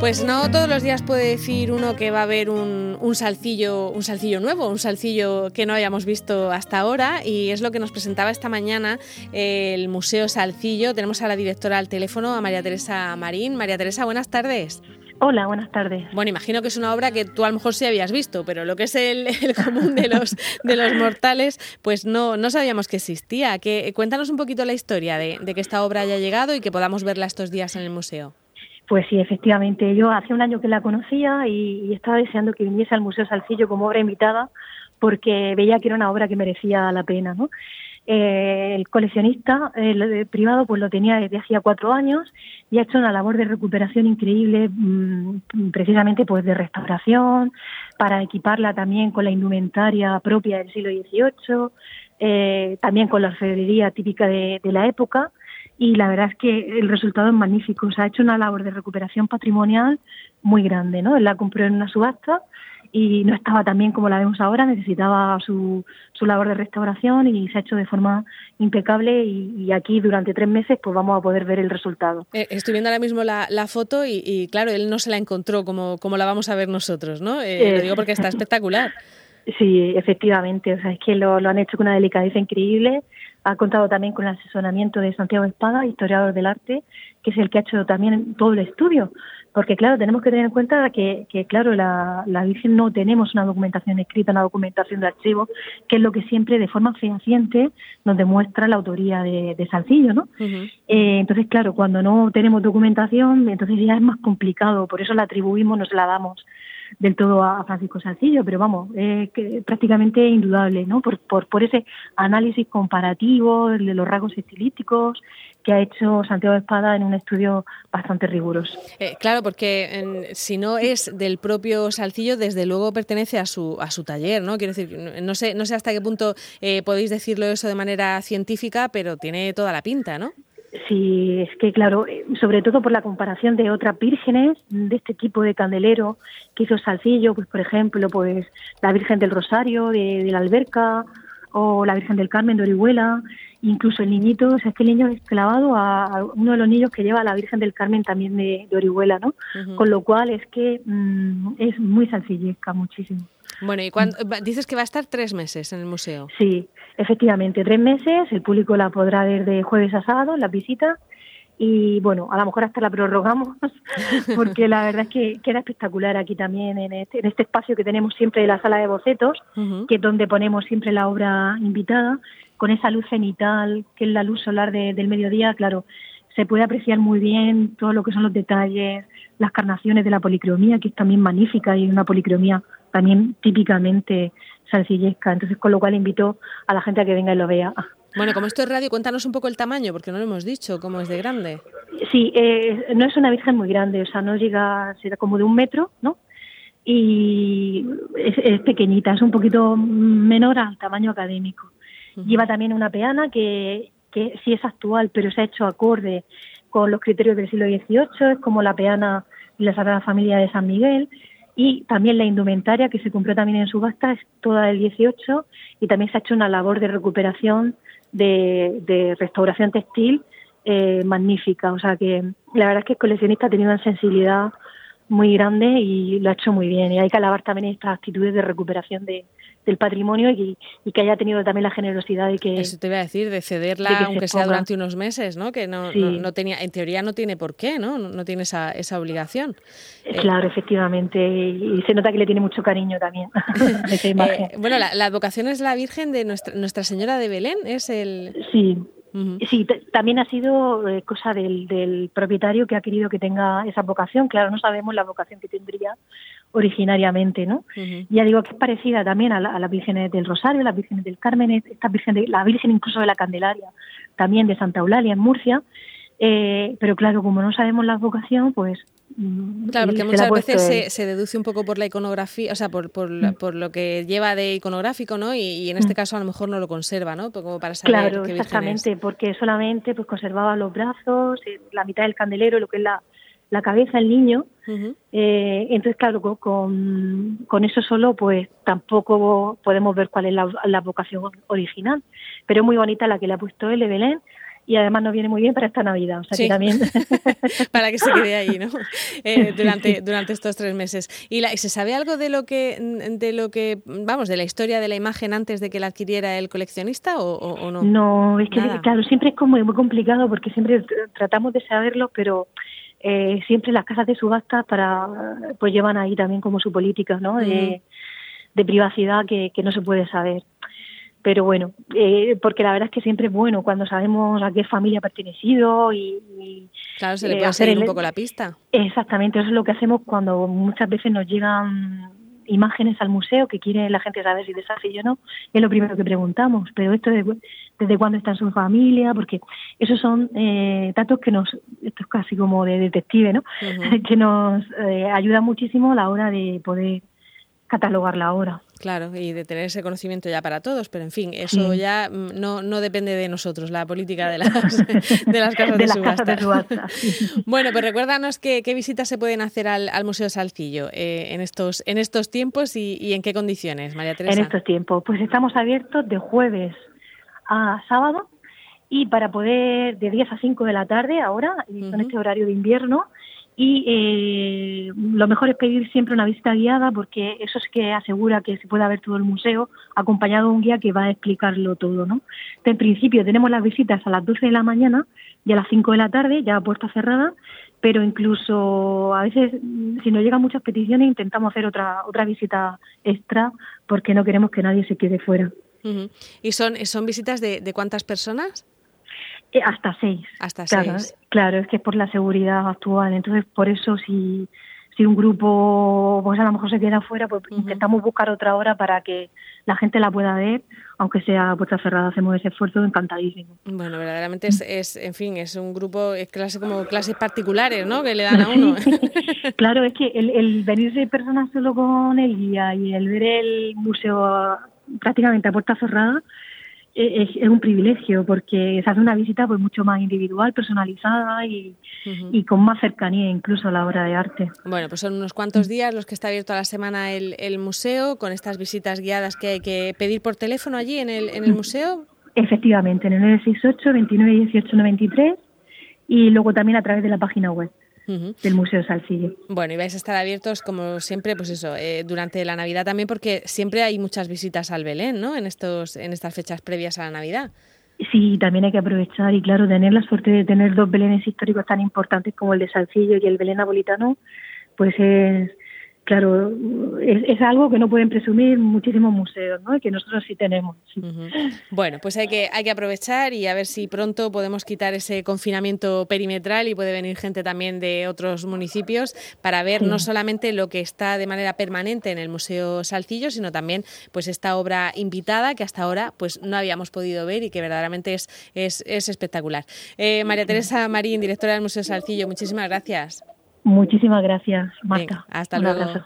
Pues no todos los días puede decir uno que va a haber un, un, salcillo, un salcillo nuevo, un salcillo que no hayamos visto hasta ahora y es lo que nos presentaba esta mañana el Museo Salcillo. Tenemos a la directora al teléfono, a María Teresa Marín. María Teresa, buenas tardes. Hola, buenas tardes. Bueno, imagino que es una obra que tú a lo mejor sí habías visto, pero lo que es el, común de los, de los mortales, pues no, no sabíamos que existía. Que, cuéntanos un poquito la historia de, de que esta obra haya llegado y que podamos verla estos días en el museo. Pues sí, efectivamente. Yo hace un año que la conocía y, estaba deseando que viniese al Museo Salcillo como obra invitada porque veía que era una obra que merecía la pena, ¿no? Eh, el coleccionista el, privado pues lo tenía desde hacía cuatro años y ha hecho una labor de recuperación increíble mm, precisamente pues de restauración para equiparla también con la indumentaria propia del siglo XVIII eh, también con la orfebrería típica de, de la época y la verdad es que el resultado es magnífico. Se ha hecho una labor de recuperación patrimonial muy grande, ¿no? Él la compró en una subasta y no estaba tan bien como la vemos ahora, necesitaba su, su labor de restauración y se ha hecho de forma impecable y, aquí durante tres meses pues vamos a poder ver el resultado. Eh, estoy viendo ahora mismo la, la foto y, claro, él no se la encontró como, como la vamos a ver nosotros, ¿no? Eh, lo digo porque está espectacular. Sí, efectivamente, o sea, es que lo, lo han hecho con una delicadeza increíble ha contado también con el asesoramiento de Santiago Espada, historiador del arte, que es el que ha hecho también todo el estudio. Porque, claro, tenemos que tener en cuenta que, que claro, la, la Virgen no tenemos una documentación escrita, una documentación de archivo, que es lo que siempre, de forma fehaciente, nos demuestra la autoría de, de Salcillo, ¿no? eh, entonces, claro, cuando no tenemos documentación, entonces ya es más complicado, por eso la atribuimos, nos la damos del todo a Francisco Salcillo, pero vamos, es que prácticamente indudable, ¿no? Por, por, por ese análisis comparativo de los rasgos estilísticos que ha hecho Santiago Espada en un estudio bastante riguroso. Eh, claro, porque si no es del propio Salcillo, desde luego pertenece a su a su taller, ¿no? Quiero decir, no sé no sé hasta qué punto eh, podéis decirlo eso de manera científica, pero tiene toda la pinta, ¿no? Sí, es que claro, eh, sobre todo por la comparación de otras vírgenes de este tipo de candelero que hizo Salcillo, pues por ejemplo, pues la Virgen del Rosario de, la Alberca o la Virgen del Carmen de Orihuela, incluso el niñito, o sea, es que el niño es clavado a, uno de los niños que lleva a la Virgen del Carmen también de, Orihuela, ¿no? Con lo cual es que mm, es muy sencillesca, muchísimo. Bueno, y cuando, dices que va a estar tres meses en el museo. Sí, efectivamente, tres meses. El público la podrá ver de jueves a sábado, las visitas. Y bueno, a lo mejor hasta la prorrogamos, porque la verdad es que queda espectacular aquí también, en este, en este espacio que tenemos siempre de la sala de bocetos, que es donde ponemos siempre la obra invitada, con esa luz cenital, que es la luz solar del mediodía, claro, se puede apreciar muy bien todo lo que son los detalles, las carnaciones de la policromía, que es también magnífica y una policromía también típicamente sencillesca. Entonces, con lo cual invito a la gente a que venga y lo vea. Bueno, como esto es radio, cuéntanos un poco el tamaño, porque no lo hemos dicho, cómo es de grande. Sí, eh, no es una virgen muy grande, o sea, no llega, será como de un metro, ¿no? Y es, pequeñita, es un poquito menor al tamaño académico. Lleva también una peana que, que sí es actual, pero se ha hecho acorde con los criterios del siglo XVIII, es como la peana de la Sagrada Familia de San Miguel, y también la indumentaria que se compró también en subasta es toda del 18 y también se ha hecho una labor de recuperación de, restauración textil eh, magnífica. O sea que la verdad es que el coleccionista ha tenido una sensibilidad muy grande y lo ha hecho muy bien. Y hay que alabar también estas actitudes de recuperación de, del patrimonio y, que haya tenido también la generosidad de que... Eso te iba a decir, de cederla, aunque sea durante unos meses, ¿no? Que no, no, tenía, en teoría no tiene por qué, ¿no? No, tiene esa, esa obligación. Eh, claro, efectivamente, y se nota que le tiene mucho cariño también esa imagen. Eh, bueno, la, la advocación es la Virgen de Nuestra, Nuestra Señora de Belén, es el... Sí, Sí, también ha sido eh, cosa del, del, propietario que ha querido que tenga esa vocación. Claro, no sabemos la vocación que tendría originariamente, ¿no? Ya digo que es parecida también a, las vírgenes del Rosario, las vírgenes del Carmen, esta virgen de, la virgen incluso de la Candelaria, también de Santa Eulalia en Murcia. Eh, pero claro, como no sabemos la vocación, pues Mm, claro, porque muchas veces se, deduce un poco por la iconografía, o sea, por, por, mm. por lo que lleva de iconográfico, ¿no? Y, en este mm. caso a lo mejor no lo conserva, ¿no? Como para saber claro, exactamente, porque solamente pues conservaba los brazos, eh, la mitad del candelero, lo que es la, la cabeza del niño. eh, entonces, claro, con, con, eso solo, pues tampoco podemos ver cuál es la, la vocación original. Pero es muy bonita la que le ha puesto él de Belén y además nos viene muy bien para esta Navidad, o sea que también... para que se quede ahí, ¿no? Eh, durante, durante estos tres meses. ¿Y, la, se sabe algo de lo que, de lo que, vamos, de la historia de la imagen antes de que la adquiriera el coleccionista o, no? No, es que claro, siempre es como muy complicado porque siempre tratamos de saberlo, pero eh, siempre las casas de subasta para pues llevan ahí también como su política, ¿no? De, de privacidad que, que no se puede saber pero bueno, eh, porque la verdad es que siempre es bueno cuando sabemos a qué familia ha pertenecido y... claro, se le eh, puede hacer un poco la pista. Exactamente, eso es lo que hacemos cuando muchas veces nos llegan imágenes al museo que quiere la gente saber si desafío o no, es lo primero que preguntamos, pero esto de, desde cuándo está en su familia, porque esos son eh, datos que nos, esto es casi como de detective, ¿no? que nos eh, ayuda muchísimo a la hora de poder catalogar la obra. Claro, y de tener ese conocimiento ya para todos, pero en fin, eso ya mm, no, no depende de nosotros, la política de las, de las casas de, subasta. bueno, pues recuérdanos qué, qué visitas se pueden hacer al, al Museo Salcillo eh, en, estos, en estos tiempos y, y, en qué condiciones, María Teresa. En estos tiempos, pues estamos abiertos de jueves a sábado y para poder, de 10 a 5 de la tarde ahora, en este horario de invierno, y eh, lo mejor es pedir siempre una visita guiada porque eso es que asegura que se pueda ver todo el museo acompañado de un guía que va a explicarlo todo, ¿no? en principio tenemos las visitas a las 12 de la mañana y a las 5 de la tarde, ya a puerta cerrada, pero incluso a veces si nos llegan muchas peticiones intentamos hacer otra otra visita extra porque no queremos que nadie se quede fuera. ¿Y son, son visitas de, de cuántas personas? Eh, hasta seis. Hasta claro, seis. Claro, es que es por la seguridad actual. Entonces, por eso, si, si un grupo pues a lo mejor se queda fuera, pues intentamos buscar otra hora para que la gente la pueda ver, aunque sea puerta cerrada, hacemos ese esfuerzo encantadísimo. Bueno, verdaderamente es, es en fin, es un grupo, es clase como clases particulares, ¿no? Que le dan a uno. claro, es que el, el venirse personas solo con el guía y el ver el museo prácticamente a puerta cerrada, es, un privilegio porque se hace una visita pues mucho más individual, personalizada y, y, con más cercanía incluso a la obra de arte. Bueno, pues son unos cuantos días los que está abierto a la semana el, el museo con estas visitas guiadas que hay que pedir por teléfono allí en el, en el museo. Efectivamente, en el 968 29 18 93 y luego también a través de la página web del Museo Salcillo. Bueno, y vais a estar abiertos, como siempre, pues eso, eh, durante la Navidad también, porque siempre hay muchas visitas al Belén, ¿no? En, estos, en estas fechas previas a la Navidad. Sí, también hay que aprovechar y, claro, tener la suerte de tener dos Belenes históricos tan importantes como el de Salcillo y el Belén Napolitano, pues es claro, es, algo que no pueden presumir muchísimos museos, ¿no? Y que nosotros sí tenemos. Bueno, pues hay que, hay que aprovechar y a ver si pronto podemos quitar ese confinamiento perimetral y puede venir gente también de otros municipios para ver no solamente lo que está de manera permanente en el Museo Salcillo, sino también pues esta obra invitada que hasta ahora pues no habíamos podido ver y que verdaderamente es, es, es espectacular. Eh, María Teresa Marín, directora del Museo Salcillo, muchísimas gracias. Muchísimas gracias, Marta. hasta luego.